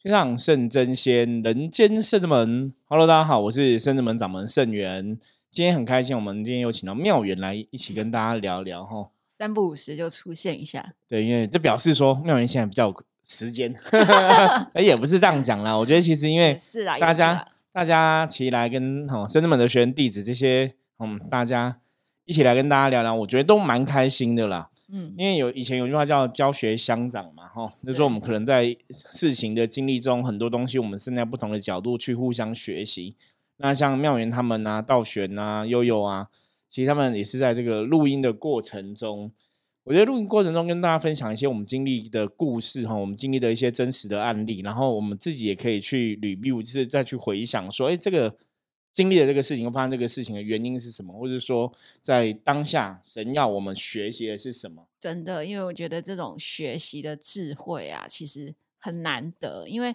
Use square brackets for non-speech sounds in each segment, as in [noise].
天上圣真仙，人间圣之门。Hello，大家好，我是圣之门掌门圣元。今天很开心，我们今天有请到妙元来一起跟大家聊聊哈。三不五时就出现一下，对，因为这表示说妙元现在比较有时间，[laughs] 哎，也不是这样讲啦。我觉得其实因为是啊，大家大家起来跟哈圣之门的学员弟子这些，嗯，大家一起来跟大家聊聊，我觉得都蛮开心的啦。嗯，因为有以前有句话叫教学相长嘛，哈，就是说我们可能在事情的经历中，很多东西我们是在不同的角度去互相学习。那像妙元他们啊、道玄啊、悠悠啊，其实他们也是在这个录音的过程中，我觉得录音过程中跟大家分享一些我们经历的故事哈，我们经历的一些真实的案例，然后我们自己也可以去捋捋，就是再去回想说，哎，这个。经历了这个事情，发生这个事情的原因是什么？或者说，在当下，神要我们学习的是什么？真的，因为我觉得这种学习的智慧啊，其实很难得。因为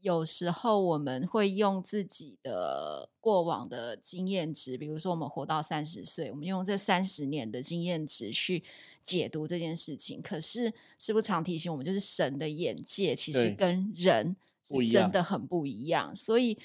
有时候我们会用自己的过往的经验值，比如说我们活到三十岁，我们用这三十年的经验值去解读这件事情。可是师傅常提醒我们，就是神的眼界其实跟人是真的很不一样，所以。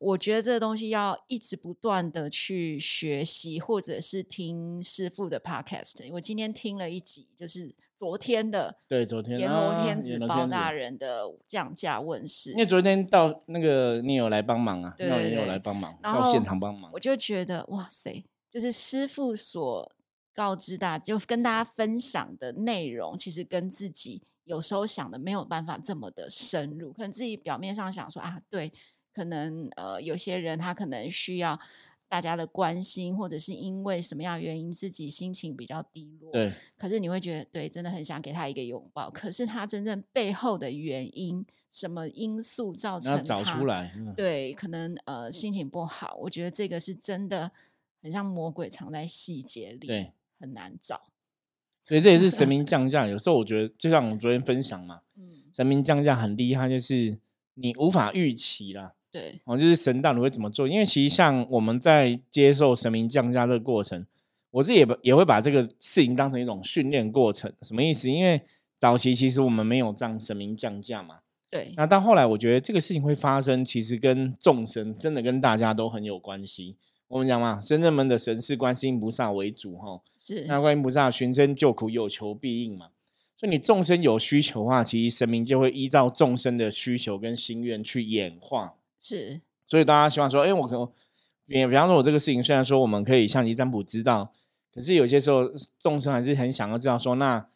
我觉得这个东西要一直不断的去学习，或者是听师傅的 podcast。我今天听了一集，就是昨天的，对，昨天阎罗天子包大人的降价问世。因为昨天到那个你有来帮忙啊，对，你有来帮忙，到现场帮忙。我就觉得哇塞，就是师傅所告知大家，就跟大家分享的内容，其实跟自己有时候想的没有办法这么的深入，可能自己表面上想说啊，对。可能呃，有些人他可能需要大家的关心，或者是因为什么样原因自己心情比较低落。对。可是你会觉得，对，真的很想给他一个拥抱。可是他真正背后的原因，什么因素造成？找出来。对，可能呃心情不好。我觉得这个是真的很像魔鬼藏在细节里，对，很难找。所以这也是神明 [laughs] 降价。有时候我觉得，就像我昨天分享嘛，嗯，神明降价很厉害，就是你无法预期啦。对，哦，就是神道你会怎么做？因为其实像我们在接受神明降价这个过程，我自己也也会把这个事情当成一种训练过程。什么意思？因为早期其实我们没有这样神明降价嘛。对。那到后来，我觉得这个事情会发生，其实跟众生真的跟大家都很有关系。我们讲嘛，真正们的神是观世音菩萨为主，哈。是。那观音菩萨寻声救苦，有求必应嘛。所以你众生有需求的话，其实神明就会依照众生的需求跟心愿去演化。是，所以大家希望说，哎，我可能，比比方说，我这个事情虽然说我们可以象棋占卜知道，可是有些时候众生还是很想要知道说，那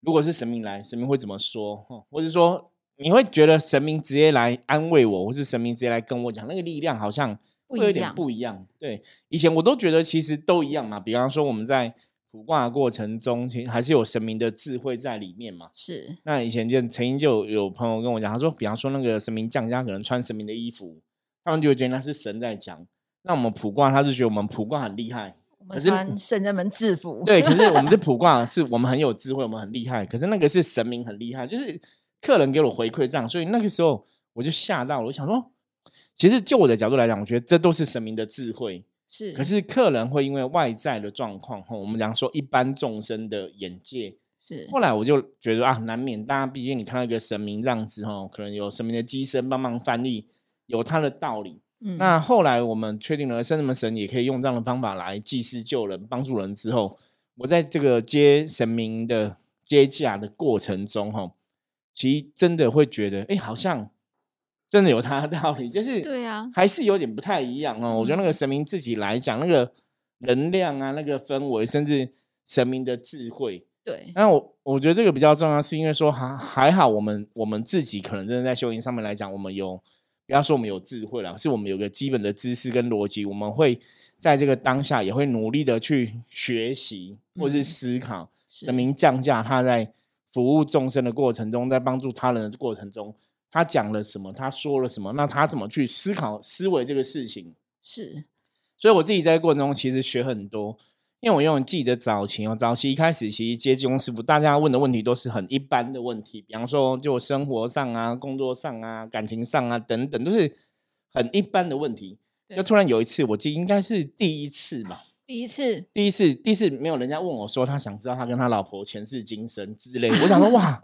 如果是神明来，神明会怎么说？或者说你会觉得神明直接来安慰我，或是神明直接来跟我讲，那个力量好像会有点不一样。对，以前我都觉得其实都一样嘛。比方说我们在卜卦的过程中，其实还是有神明的智慧在里面嘛。是。那以前就曾经就有朋友跟我讲，他说，比方说那个神明降家，可能穿神明的衣服，他们就会觉得那是神在讲。那我们卜卦，他是觉得我们卜卦很厉害，我们穿圣人们制服。对，可是我们是 [laughs] 卜卦，是我们很有智慧，我们很厉害。可是那个是神明很厉害，就是客人给我回馈这样，所以那个时候我就吓到了，我想说，其实就我的角度来讲，我觉得这都是神明的智慧。是，可是客人会因为外在的状况，哈，我们讲说一般众生的眼界，是。后来我就觉得啊，难免大家毕竟你看到一个神明这样子，哈，可能有神明的机身帮忙翻译，有他的道理。嗯。那后来我们确定了，圣门神也可以用这样的方法来济世救人、帮助人之后，我在这个接神明的接驾的过程中，哈，其实真的会觉得，哎，好像。真的有他的道理，就是对啊，还是有点不太一样哦。我觉得那个神明自己来讲，那个能量啊，那个氛围，甚至神明的智慧，对。那我我觉得这个比较重要，是因为说还还好，我们我们自己可能真的在修行上面来讲，我们有不要说我们有智慧了，是我们有个基本的知识跟逻辑，我们会在这个当下也会努力的去学习或是思考神明降价，他在服务众生的过程中，在帮助他人的过程中。他讲了什么？他说了什么？那他怎么去思考、思维这个事情？是，所以我自己在过程中其实学很多，因为我用记得早期哦，早期一开始其实接济公师傅，大家问的问题都是很一般的问题，比方说就生活上啊、工作上啊、感情上啊等等，都是很一般的问题。就突然有一次，我记应该是第一次吧，第一次，第一次，第一次没有人家问我说他想知道他跟他老婆前世今生之类，我想说哇。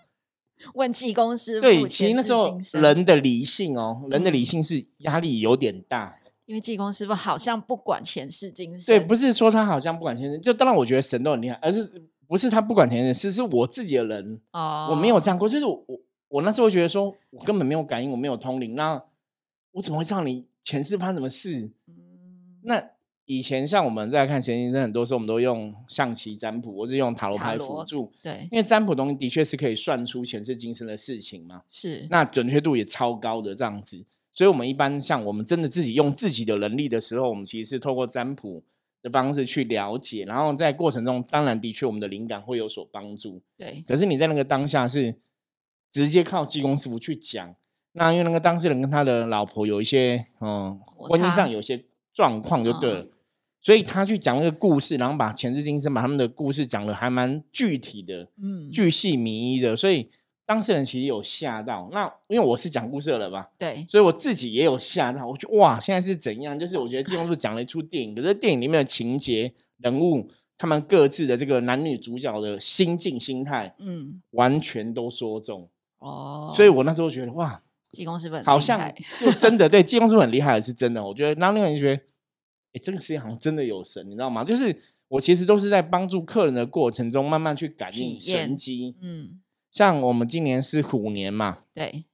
问济公师傅。对，其实那时候人的理性哦，人的理性是压力有点大。因为济公师傅好像不管前世今生，对，不是说他好像不管前世，就当然我觉得神都很厉害，而是不是他不管前世，是是我自己的人，哦，我没有这样过，就是我我我那时候会觉得说，我根本没有感应，我没有通灵，那我怎么会知道你前世发生什么事？嗯那以前像我们在看前世今生，很多时候我们都用象棋占卜，或是用塔罗牌辅助，对因为占卜东西的确是可以算出前世今生的事情嘛。是那准确度也超高的这样子。所以，我们一般像我们真的自己用自己的能力的时候，我们其实是透过占卜的方式去了解，然后在过程中，当然的确我们的灵感会有所帮助。对可是你在那个当下是直接靠济公师傅去讲，那因为那个当事人跟他的老婆有一些嗯婚姻上有一些状况就对了，所以他去讲那个故事，然后把前世今生把他们的故事讲的还蛮具体的，嗯巨细靡遗的，所以当事人其实有吓到。那因为我是讲故事的人嘛，对所以我自己也有吓到。我觉得哇，现在是怎样？就是我觉得济公是讲了一出电影，可是电影里面的情节、人物，他们各自的这个男女主角的心境、心态，嗯完全都说中。哦，所以我那时候觉得哇，济公师傅很好像厉害就真的对济公师傅很厉害，是真的。我觉得，然后那个人觉得，哎，这个世界好像真的有神，你知道吗？就是我其实都是在帮助客人的过程中，慢慢去感应神机。嗯像我们今年是虎年嘛，对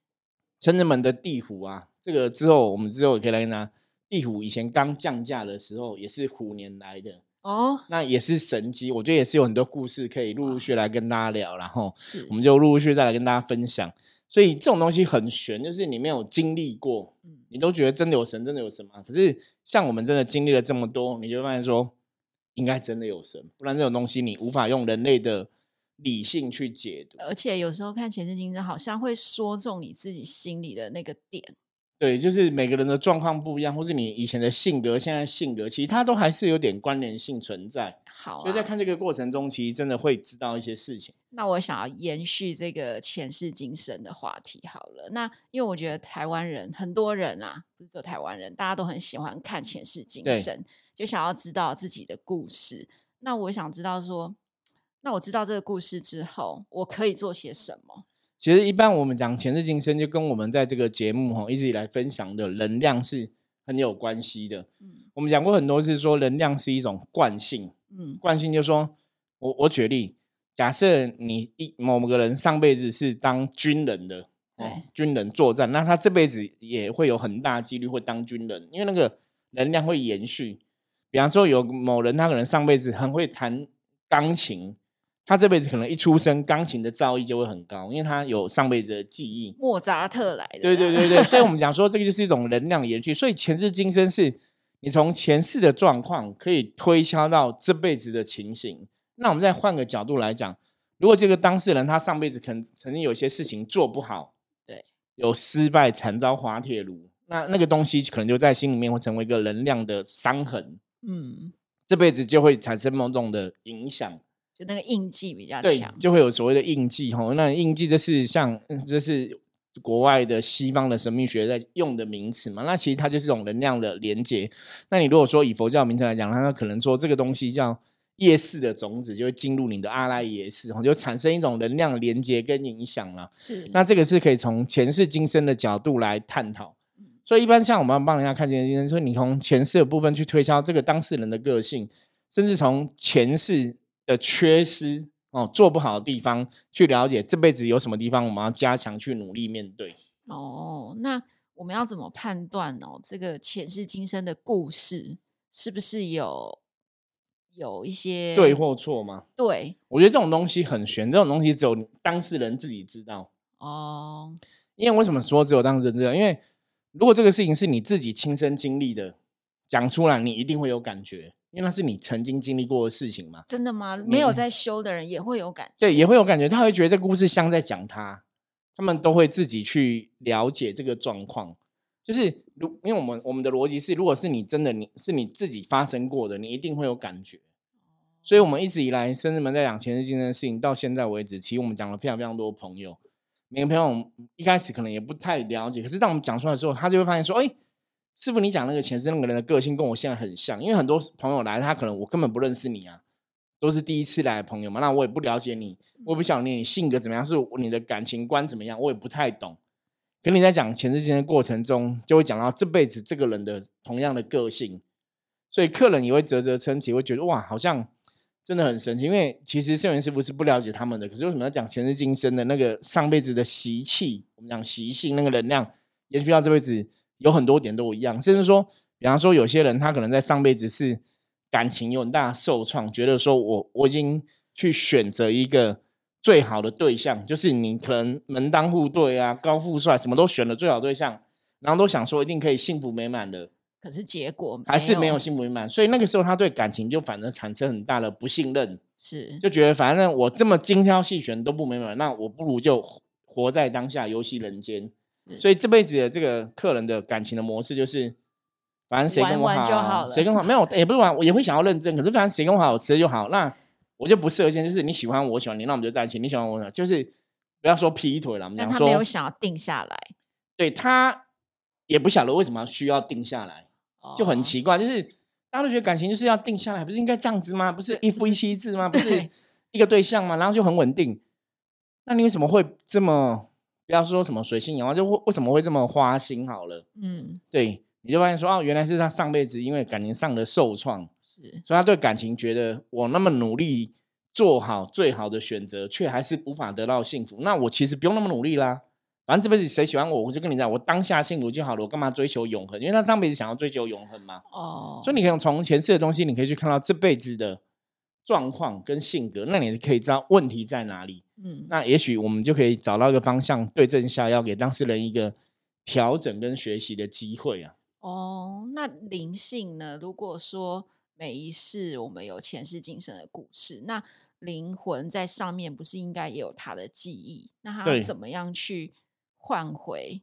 深圳门的地虎啊，这个之后我们之后也可以来拿。地虎以前刚降价的时候，也是虎年来的，哦那也是神机。我觉得也是有很多故事可以陆陆续续来跟大家聊，然后我们就陆陆续续再来跟大家分享。所以这种东西很玄，就是你没有经历过，嗯你都觉得真的有神，真的有神吗？可是像我们真的经历了这么多，你就发现说，应该真的有神，不然这种东西你无法用人类的理性去解读。而且有时候看前世今生，好像会说中你自己心里的那个点。对，就是每个人的状况不一样，或是你以前的性格、现在性格，其实它都还是有点关联性存在。好、啊，所以在看这个过程中，其实真的会知道一些事情。那我想要延续这个前世今生的话题好了。那因为我觉得台湾人很多人啊，不是只有台湾人，大家都很喜欢看前世今生，就想要知道自己的故事。那我想知道说，那我知道这个故事之后，我可以做些什么？其实一般我们讲前世今生，就跟我们在这个节目哈一直以来分享的能量是很有关系的。嗯我们讲过很多次，说能量是一种惯性，嗯惯性就说，我我举例，假设你一某个人上辈子是当军人的，哦对，军人作战，那他这辈子也会有很大几率会当军人，因为那个能量会延续。比方说，有某人他可能上辈子很会弹钢琴，他这辈子可能一出生钢琴的造诣就会很高，因为他有上辈子的记忆。莫扎特来的，对对对对，[laughs] 所以我们讲说这个就是一种能量延续。所以前世今生是你从前世的状况可以推敲到这辈子的情形。那我们再换个角度来讲，如果这个当事人他上辈子可能曾经有些事情做不好，对，有失败惨遭滑铁卢，那那个东西可能就在心里面会成为一个能量的伤痕，嗯，这辈子就会产生某种的影响。就那个印记比较对强，，就会有所谓的印记哈。那印记就是像嗯这是国外的西方的神秘学在用的名词嘛？那其实它就是一种能量的连接。那你如果说以佛教名称来讲，它可能说这个东西叫夜市的种子，就会进入你的阿赖耶识，就产生一种能量的连接跟影响了。是那这个是可以从前世今生的角度来探讨。嗯所以一般像我们要帮人家看前世今生，所以你从前世的部分去推敲这个当事人的个性，甚至从前世的缺失哦做不好的地方去了解这辈子有什么地方我们要加强去努力面对。哦，那我们要怎么判断哦？这个前世今生的故事是不是有有一些对或错吗？对我觉得这种东西很玄，这种东西只有当事人自己知道。哦？因为为什么说只有当事人知道？因为如果这个事情是你自己亲身经历的，讲出来你一定会有感觉，因为那是你曾经经历过的事情嘛。真的吗？没有在修的人也会有感对，也会有感觉，他会觉得这个故事像在讲他，他们都会自己去了解这个状况。就是如，因为我们我们的逻辑是，如果是你真的你是你自己发生过的，你一定会有感觉。所以，我们一直以来，甚至们在讲前世今生的事情，到现在为止，其实我们讲了非常非常多朋友，每个朋友一开始可能也不太了解，可是当我们讲出来之后，他就会发现说，哎，师傅，你讲那个前世那个人的个性跟我现在很像，因为很多朋友来，他可能我根本不认识你啊，都是第一次来的朋友嘛，那我也不了解你，我也不晓得你性格怎么样，是你的感情观怎么样，我也不太懂。跟你在讲前世今生的过程中，就会讲到这辈子这个人的同样的个性，所以客人也会啧啧称奇，会觉得哇，好像真的很神奇。因为其实圣元师傅是不了解他们的，可是为什么要讲前世今生的那个上辈子的习气？我们讲习性那个能量延续到这辈子，有很多点都一样，甚至说，比方说有些人他可能在上辈子是。感情有很大受创，觉得说我我已经去选择一个最好的对象，就是你可能门当户对啊，高富帅什么都选了最好对象，然后都想说一定可以幸福美满的，可是结果还是没有幸福美满，所以那个时候他对感情就反而产生很大的不信任，是。就觉得反正我这么精挑细选都不美满，那我不如就活在当下，游戏人间。所以这辈子的这个客人的感情的模式就是。反正谁跟我好，谁跟我好没有也不是玩，我也会想要认真。可是反正谁跟我好，谁就好。那我就不设限，就是你喜欢我，喜欢你，那我们就在一起。你喜欢我，就是不要说劈腿了。但他没有想要定下来，对他也不晓得为什么需要定下来，就很奇怪。就是大家都觉得感情就是要定下来，不是应该这样子吗？不是一夫一妻制吗？[laughs] 不是一个对象吗？然后就很稳定。那你为什么会这么不要说什么水性杨花？就为为什么会这么花心？好了，嗯，对。你就发现说哦，原来是他上辈子因为感情上的受创，是，所以他对感情觉得我那么努力做好最好的选择，却还是无法得到幸福。那我其实不用那么努力啦，反正这辈子谁喜欢我，我就跟你讲，我当下幸福就好了，我干嘛追求永恒？因为他上辈子想要追求永恒嘛。哦，所以你可以从前世的东西，你可以去看到这辈子的状况跟性格，那你可以知道问题在哪里。嗯，那也许我们就可以找到一个方向，对症下药，给当事人一个调整跟学习的机会啊。哦，那灵性呢？如果说每一世我们有前世今生的故事，那灵魂在上面不是应该也有他的记忆？那他怎么样去换回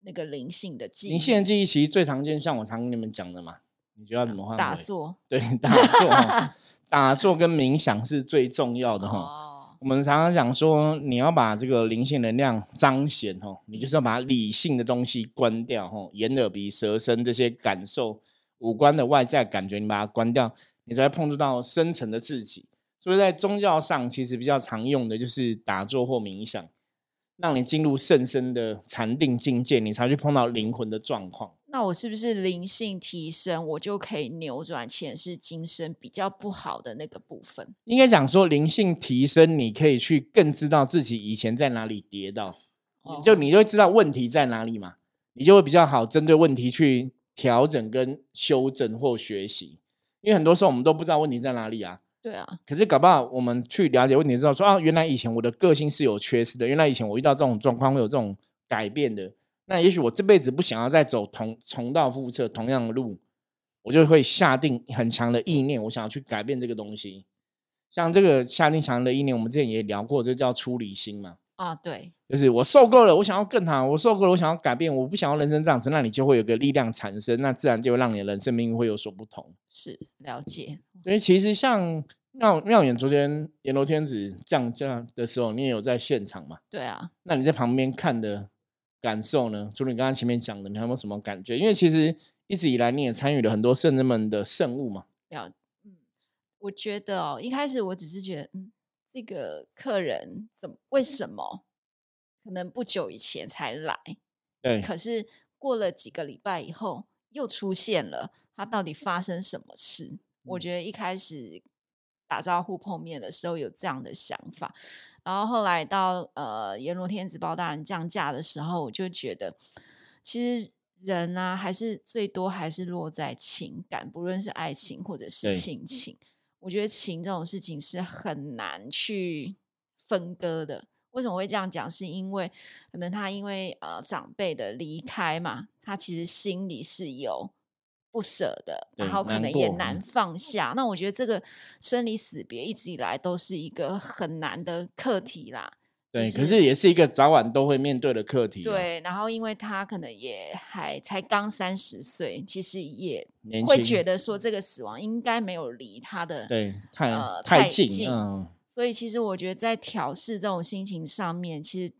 那个灵性的记忆？灵性的记忆其实最常见，像我常跟你们讲的嘛，你觉得怎么换？打坐，对，打坐，打坐跟冥想是最重要的哈。我们常常讲说，你要把这个灵性能量彰显哦，你就是要把理性的东西关掉哦，眼耳鼻舌身这些感受、五官的外在感觉，你把它关掉，你才会碰触到深层的自己。所以在宗教上，其实比较常用的就是打坐或冥想，让你进入甚深的禅定境界，你才去碰到灵魂的状况。那我是不是灵性提升，我就可以扭转前世今生比较不好的那个部分？应该讲说，灵性提升，你可以去更知道自己以前在哪里跌倒，就你就会知道问题在哪里嘛，你就会比较好针对问题去调整跟修正或学习。因为很多时候我们都不知道问题在哪里啊。对啊。可是搞不好我们去了解问题之后，说啊，原来以前我的个性是有缺失的，原来以前我遇到这种状况会有这种改变的。那也许我这辈子不想要再走同重蹈覆辙同样的路，我就会下定很强的意念，我想要去改变这个东西。像这个下定强的意念，我们之前也聊过，这叫出离心嘛。啊，对，就是我受够了，我想要更好，我受够了，我想要改变，我不想要人生这样子，那你就会有个力量产生，那自然就会让你的人生命运会有所不同。是了解，因为其实像妙妙远昨天阎罗天子降降的时候，你也有在现场嘛？对啊，那你在旁边看的。感受呢？除了你刚刚前面讲的，你还有没有什么感觉？因为其实一直以来你也参与了很多圣人们的圣物嘛。要，嗯，我觉得哦，一开始我只是觉得，嗯，这个客人怎么为什么可能不久以前才来，对，可是过了几个礼拜以后又出现了，他到底发生什么事？我觉得一开始打招呼碰面的时候有这样的想法。然后后来到呃阎罗天子包大人降价的时候，我就觉得其实人啊，还是最多还是落在情感，不论是爱情或者是亲情。我觉得情这种事情是很难去分割的。为什么会这样讲？是因为可能他因为呃长辈的离开嘛，他其实心里是有。不舍的，然后可能也难放下。那我觉得这个生离死别一直以来都是一个很难的课题啦。对，可是也是一个早晚都会面对的课题。对，然后因为他可能也还才刚三十岁，其实也会觉得说这个死亡应该没有离他的对太呃太近。嗯，所以其实我觉得在调试这种心情上面，其实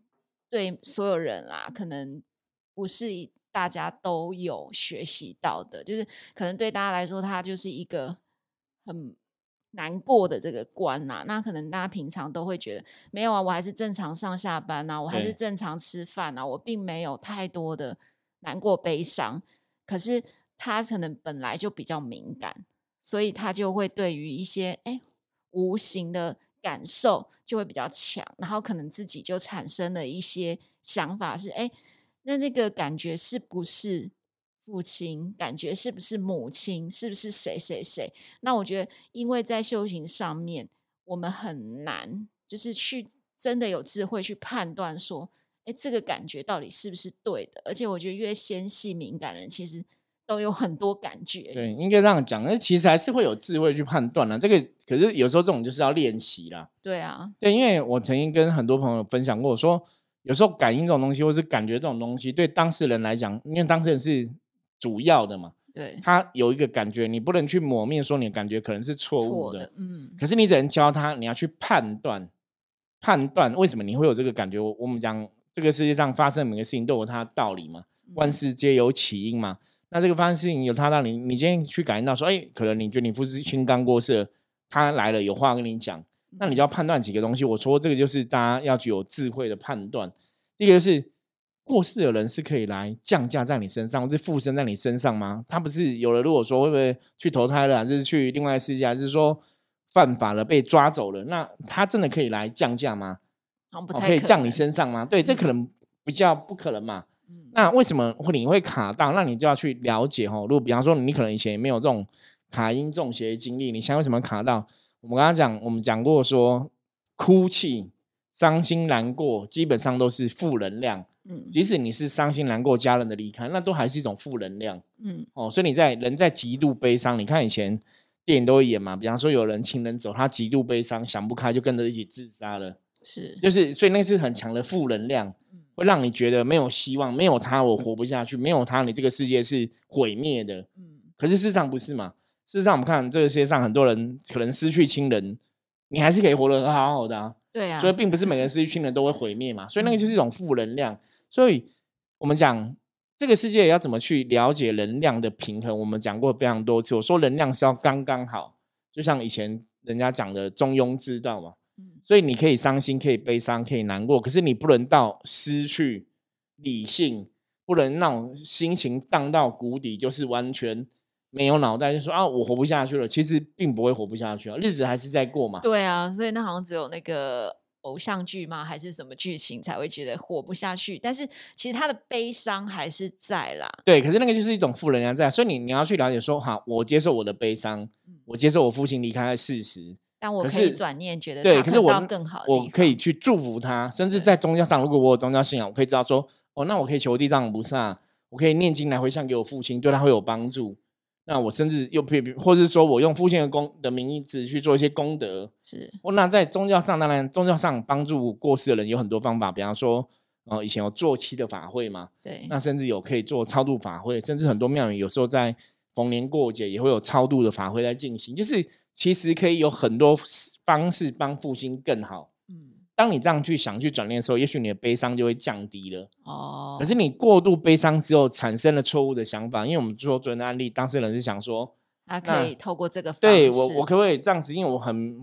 对所有人啦，可能不是。大家都有学习到的，就是可能对大家来说，它就是一个很难过的这个关呐。那可能大家平常都会觉得没有啊，我还是正常上下班呐，我还是正常吃饭呐，我并没有太多的难过悲伤。可是他可能本来就比较敏感，所以他就会对于一些哎无形的感受就会比较强，然后可能自己就产生了一些想法是哎。那那个感觉是不是父亲？感觉是不是母亲？是不是谁谁谁？那我觉得，因为在修行上面，我们很难就是去真的有智慧去判断说，哎，这个感觉到底是不是对的？而且我觉得，越纤细敏感人，其实都有很多感觉。对，应该这样讲。那其实还是会有智慧去判断了。这个可是有时候这种就是要练习啦。对啊，对，因为我曾经跟很多朋友分享过，说。有时候感应这种东西，或是感觉这种东西，对当事人来讲，因为当事人是主要的嘛，对，他有一个感觉，你不能去抹灭说你的感觉可能是错误的，嗯，可是你只能教他，你要去判断，判断为什么你会有这个感觉。我们讲这个世界上发生每个事情都有它的道理嘛，万事皆有起因嘛。那这个发生事情有它道理，你今天去感应到说，哎，可能你觉得你父亲刚过世，他来了有话跟你讲。那你就要判断几个东西。我说这个就是大家要具有智慧的判断。第一个就是过世的人是可以来降价在你身上，或是附身在你身上吗？他不是有了，如果说会不会去投胎了，还是去另外世界，还是说犯法了被抓走了？那他真的可以来降价吗？可以降你身上吗？对，这可能比较不可能嘛。那为什么会你会卡到？那你就要去了解哈。如果比方说你可能以前也没有这种卡音中邪的经历，你现在为什么卡到？我们刚刚讲，我们讲过说，哭泣、伤心、难过，基本上都是负能量。嗯，即使你是伤心难过家人的离开，那都还是一种负能量。嗯，哦，所以你在人在极度悲伤，你看以前电影都会演嘛，比方说有人亲人走，他极度悲伤，想不开就跟着一起自杀了。是，就是所以那是很强的负能量，会让你觉得没有希望，没有他我活不下去，没有他你这个世界是毁灭的。嗯，可是事实上不是嘛？事实上，我们看这个世界上很多人可能失去亲人，你还是可以活得好好的啊。对啊，所以并不是每个人失去亲人都会毁灭嘛。所以那个就是一种负能量。所以我们讲这个世界要怎么去了解能量的平衡，我们讲过非常多次。我说能量是要刚刚好，就像以前人家讲的中庸之道嘛。嗯。所以你可以伤心，可以悲伤，可以难过，可是你不能到失去理性，不能那种心情荡到谷底，就是完全。没有脑袋就说啊，我活不下去了。其实并不会活不下去啊，日子还是在过嘛。对啊，所以那好像只有那个偶像剧嘛？还是什么剧情才会觉得活不下去？但是其实他的悲伤还是在啦。对，可是那个就是一种负能量在，所以你你要去了解说，哈，我接受我的悲伤，我接受我父亲离开的事实，但我可以转念觉得对，可是我更好，我可以去祝福他，甚至在宗教上，如果我有宗教信仰，我可以知道说，哦，那我可以求地藏菩萨，我可以念经来回向给我父亲，对他会有帮助。那我甚至又比，或者是说我用父亲的功的名义只去做一些功德，是。我那在宗教上，当然宗教上帮助过世的人有很多方法，比方说，呃，以前有做七的法会嘛，对。那甚至有可以做超度法会，甚至很多庙宇有时候在逢年过节也会有超度的法会在进行，就是其实可以有很多方式帮父亲更好。当你这样去想、去转念的时候，也许你的悲伤就会降低了。哦。可是你过度悲伤之后，产生了错误的想法，因为我们做昨天的案例，当事人是想说，他可以透过这个，对我，我可不可以这样子？因为我很，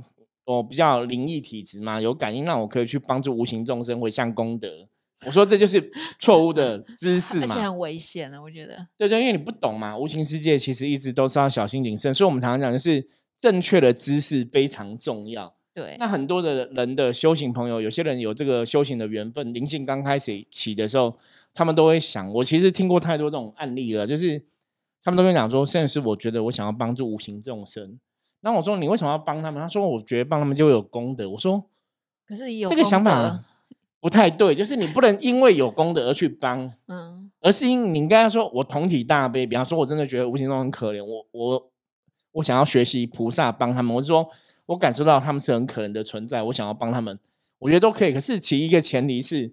我比较灵异体质嘛，有感应，让我可以去帮助无形众生回向功德。我说这就是错误的知识 [laughs] 嘛，而且很危险的，我觉得。对对，因为你不懂嘛，无形世界其实一直都是要小心谨慎，所以我们常常讲的是正确的知识非常重要。对，那很多的人的修行朋友，有些人有这个修行的缘分，灵性刚开始起的时候，他们都会想，我其实听过太多这种案例了，就是他们都会讲说，甚至是我觉得我想要帮助无形众生，那我说你为什么要帮他们？他说我觉得帮他们就有功德。我说，可是有这个想法不太对，就是你不能因为有功德而去帮，[laughs] 嗯，而是因你应该说，我同体大悲，比方说我真的觉得无形中很可怜，我我我想要学习菩萨帮他们，我是说。我感受到他们是很可能的存在，我想要帮他们，我觉得都可以。可是其一个前提是，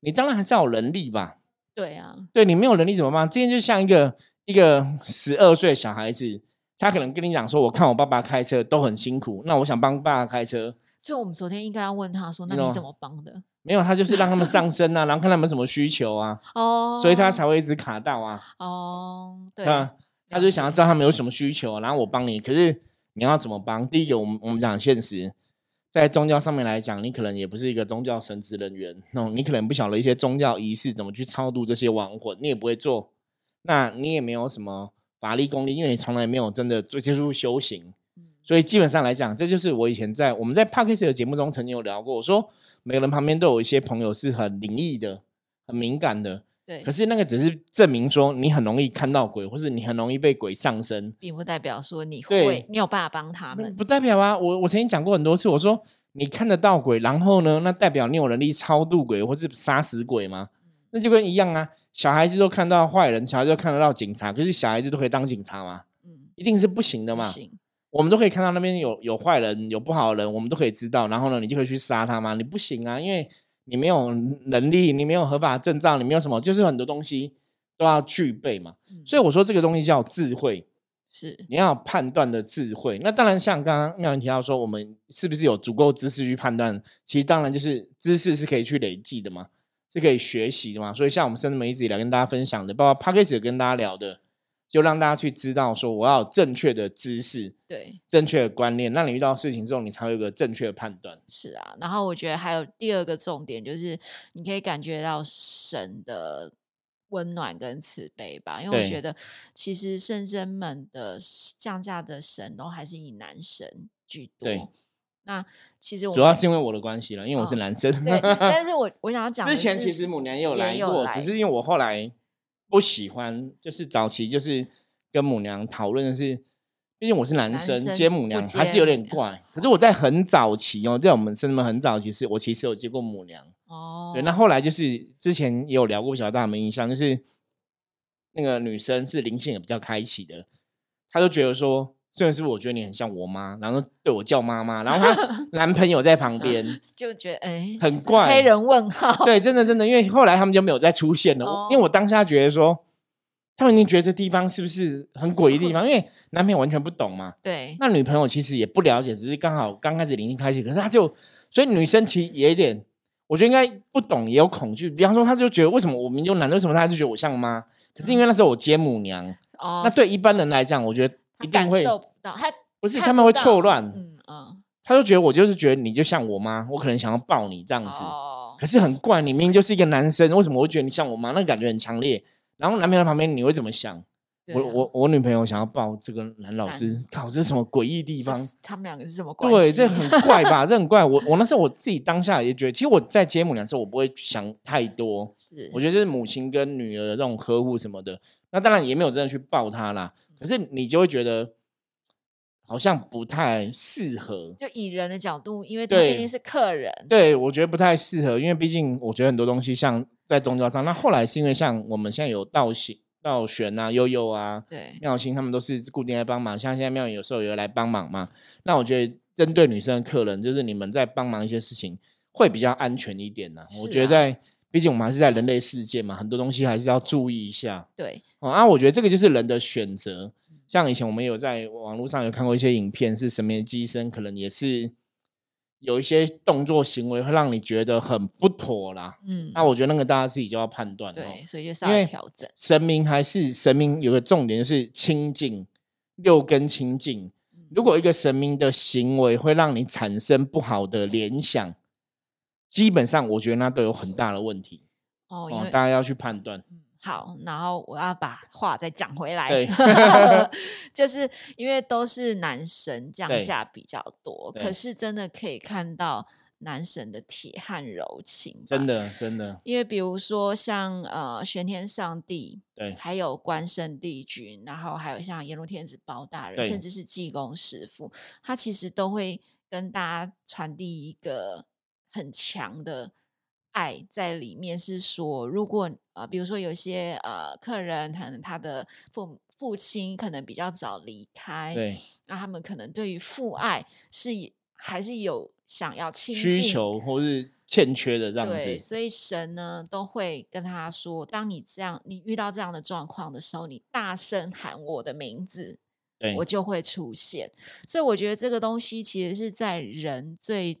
你当然还是要有能力吧？对啊，对你没有能力怎么办？今天就像一个一个十二岁小孩子，他可能跟你讲说：“我看我爸爸开车都很辛苦，那我想帮爸爸开车。”所以，我们昨天应该要问他说：“那你怎么帮的？”没有，他就是让他们上升啊，然后看他们什么需求啊。哦，所以他才会一直卡到啊。哦，对，他就想要知道他们有什么需求，然后我帮你。可是。你要怎么帮？第一个，我们我们讲现实，在宗教上面来讲，你可能也不是一个宗教神职人员，那你可能不晓得一些宗教仪式怎么去超度这些亡魂，你也不会做，那你也没有什么法力功力，因为你从来没有真的做接触修行。所以基本上来讲，这就是我以前在我们在 p a k e s 的节目中曾经有聊过。我说每个人旁边都有一些朋友是很灵异的、很敏感的。对。可是那个只是证明说你很容易看到鬼，或是你很容易被鬼上身，并不代表说你会你有办法帮他们。不代表啊！我我曾经讲过很多次，我说你看得到鬼，然后呢，那代表你有能力超度鬼或是杀死鬼吗？那就跟一样啊！小孩子都看到坏人，小孩子都看得到警察，可是小孩子都可以当警察吗？嗯，一定是不行的嘛。我们都可以看到那边有有坏人，有不好的人，我们都可以知道。然后呢，你就可以去杀他吗？你不行啊，因为你没有能力，你没有合法证照，你没有什么，就是很多东西都要具备嘛。所以我说这个东西叫智慧，是你要判断的智慧。那当然，像刚刚妙云提到说，我们是不是有足够知识去判断？其实当然就是知识是可以去累积的嘛，是可以学习的嘛。所以像我们深圳媒一直以来跟大家分享的，包括 p a c k a g e 跟大家聊的。就让大家去知道，说我要有正确的知识，对，正确的观念，那你遇到事情之后，你才会有个正确的判断。是啊，然后我觉得还有第二个重点，就是你可以感觉到神的温暖跟慈悲吧，因为我觉得其实圣真们的降价的神都还是以男神居多。那其实主要是因为我的关系了，因为我是男生。对，但 [laughs] 是我我想要讲，之前其实母娘也有来过，只是因为我后来。不喜欢，就是早期就是跟母娘讨论的是，毕竟我是男生接母娘还是有点怪。可是我在很早期哦，在我们生们很早期是，我其实有接过母娘哦。对，那后来就是之前也有聊过，不晓得大家有没印象，就是那个女生是灵性也比较开启的，她就觉得说。虽然是我觉得你很像我妈，然后对我叫妈妈，然后她 [laughs] 男朋友在旁边就觉得哎，很怪，黑人问号。对，真的真的，因为后来他们就没有再出现了。因为我当下觉得说，他们已经觉得这地方是不是很诡异地方？[laughs] 因为男朋友完全不懂嘛。对。那女朋友其实也不了解，只是刚好刚开始灵性开始，可是他就，所以女生其实也有点，我觉得应该不懂，也有恐惧。比方说，他就觉得为什么我们就男的，为什么他就觉得我像妈？可是因为那时候我接母娘，哦，那对一般人来讲，我觉得。一定会受不到，他不是他们会错乱，嗯嗯，他就觉得我就是觉得你就像我妈，我可能想要抱你这样子，可是很怪，你明明就是一个男生，为什么会觉得你像我妈？那感觉很强烈。然后男朋友旁边，你会怎么想？我我我女朋友想要抱这个男老师，靠，这是什么诡异地方？他们两个是什么关系？对，这很怪吧？这很怪。我 [laughs] 我那时候我自己当下也觉得，其实我在接母娘的时候，我不会想太多。是，我觉得这是母亲跟女儿的这种呵护什么的。那当然也没有真的去抱她啦。可是你就会觉得。好像不太适合，就以人的角度，因为他毕竟是客人。对，我觉得不太适合，因为毕竟我觉得很多东西像在宗教上，那后来是因为像我们现在有道行、道玄啊、悠悠啊、对妙心，他们都是固定来帮忙。像现在妙有时候也来帮忙嘛。那我觉得针对女生的客人，就是你们在帮忙一些事情，会比较安全一点呢。我觉得在，毕竟我们还是在人类世界嘛，很多东西还是要注意一下。对，啊，我觉得这个就是人的选择。像以前我们有在网络上有看过一些影片，是神明机身，可能也是有一些动作行为会让你觉得很不妥啦。嗯，那我觉得那个大家自己就要判断。对，所以就稍微调整。神明还是神明有个重点就是清净，六根清净。如果一个神明的行为会让你产生不好的联想，基本上我觉得那都有很大的问题。哦，大家要去判断。好，然后我要把话再讲回来，对，[laughs] [laughs] 就是因为都是男神降价比较多，可是真的可以看到男神的铁汉柔情，真的真的。因为比如说像呃玄天上帝，对，还有关圣帝君，然后还有像阎罗天子包大人，甚至是济公师傅，他其实都会跟大家传递一个很强的。爱在里面是说，如果呃，比如说有些呃客人，可能他的父父亲可能比较早离开，对，那他们可能对于父爱是还是有想要亲需求或是欠缺的这样子，所以神呢都会跟他说，当你这样你遇到这样的状况的时候，你大声喊我的名字，我就会出现。所以我觉得这个东西其实是在人最。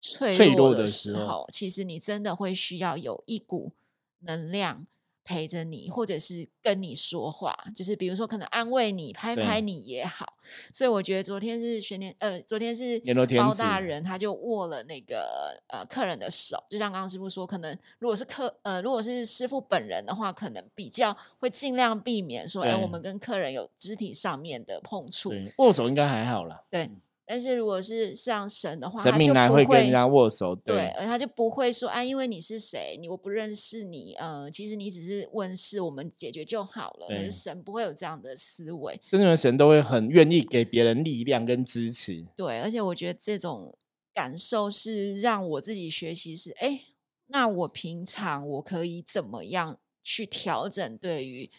脆弱的时候，其实你真的会需要有一股能量陪着你，或者是跟你说话，就是比如说可能安慰你、拍拍你也好。所以我觉得昨天是玄年，呃，昨天是包大人，他就握了那个呃客人的手，就像刚刚师傅说，可能如果是客呃如果是师傅本人的话，可能比较会尽量避免说，哎，我们跟客人有肢体上面的碰触。握手应该还好了。对。但是如果是像神的话，神明来会跟人家握手，对，而他就不会说啊，因为你是谁，你我不认识你，呃，其实你只是问事，我们解决就好了。可是神不会有这样的思维，甚至神都会很愿意给别人力量跟支持。对，而且我觉得这种感受是让我自己学习是，哎，那我平常我可以怎么样去调整对于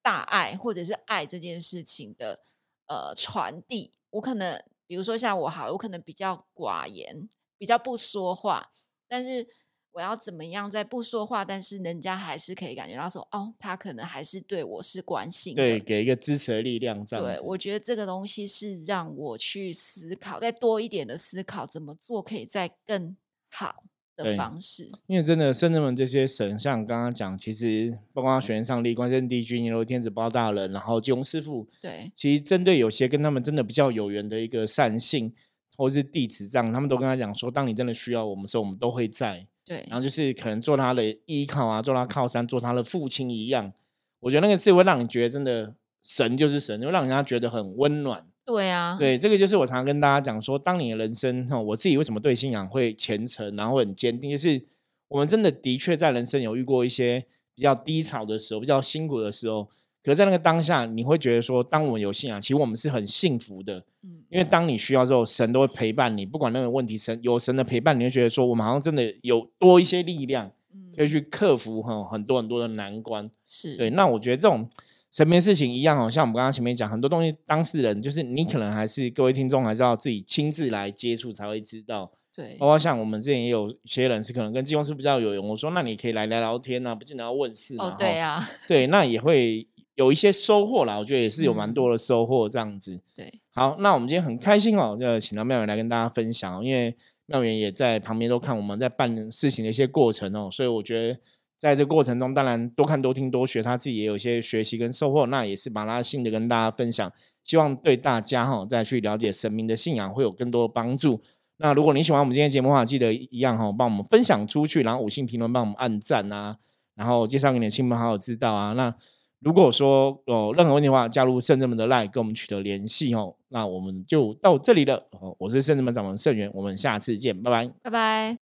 大爱或者是爱这件事情的呃传递，我可能。比如说像我好，我可能比较寡言，比较不说话，但是我要怎么样在不说话，但是人家还是可以感觉到说，哦，他可能还是对我是关心，对，给一个支持的力量。这样，对我觉得这个东西是让我去思考，再多一点的思考，怎么做可以再更好。的方式，因为真的圣人们这些神，像刚刚讲，其实包括玄上帝、关圣帝君、阎罗天子、包大人，然后金庸师傅，对，其实针对有些跟他们真的比较有缘的一个善性或是弟子，这样他们都跟他讲说，当你真的需要我们的时候，我们都会在。对，然后就是可能做他的依靠啊，做他靠山，做他的父亲一样。我觉得那个是会让你觉得真的神就是神，就让人家觉得很温暖。对啊，对，这个就是我常常跟大家讲说，当你的人生哈，我自己为什么对信仰会虔诚，然后很坚定，就是我们真的的确在人生有遇过一些比较低潮的时候，比较辛苦的时候，可在那个当下，你会觉得说，当我们有信仰，其实我们是很幸福的，嗯，因为当你需要之后，神都会陪伴你，不管那个问题，神有神的陪伴，你会觉得说，我们好像真的有多一些力量，嗯，可以去克服哈很多很多的难关，是。对，那我觉得这种。身边事情一样哦，像我们刚刚前面讲很多东西，当事人就是你，可能还是各位听众，还是要自己亲自来接触才会知道。对，包括像我们之前也有些人是可能跟金融师比较有缘，我说那你可以来聊聊天啊，不见得要问事嘛。哦，对呀，对，那也会有一些收获啦。我觉得也是有蛮多的收获这样子。对，好，那我们今天很开心哦，就请到妙远来跟大家分享，因为妙远也在旁边都看我们在办事情的一些过程哦，所以我觉得。在这过程中，当然多看多听多学，他自己也有一些学习跟收获，那也是把他心得跟大家分享，希望对大家哈再去了解神明的信仰会有更多的帮助。那如果你喜欢我们今天节目的话，记得一样哈，帮我们分享出去，然后五星评论帮我们按赞啊，然后介绍给你的亲朋好友知道啊。那如果说有任何问题的话，加入圣人们的 line 跟我们取得联系哦。那我们就到这里了，我是圣人们掌门圣元，我们下次见，拜拜，拜拜。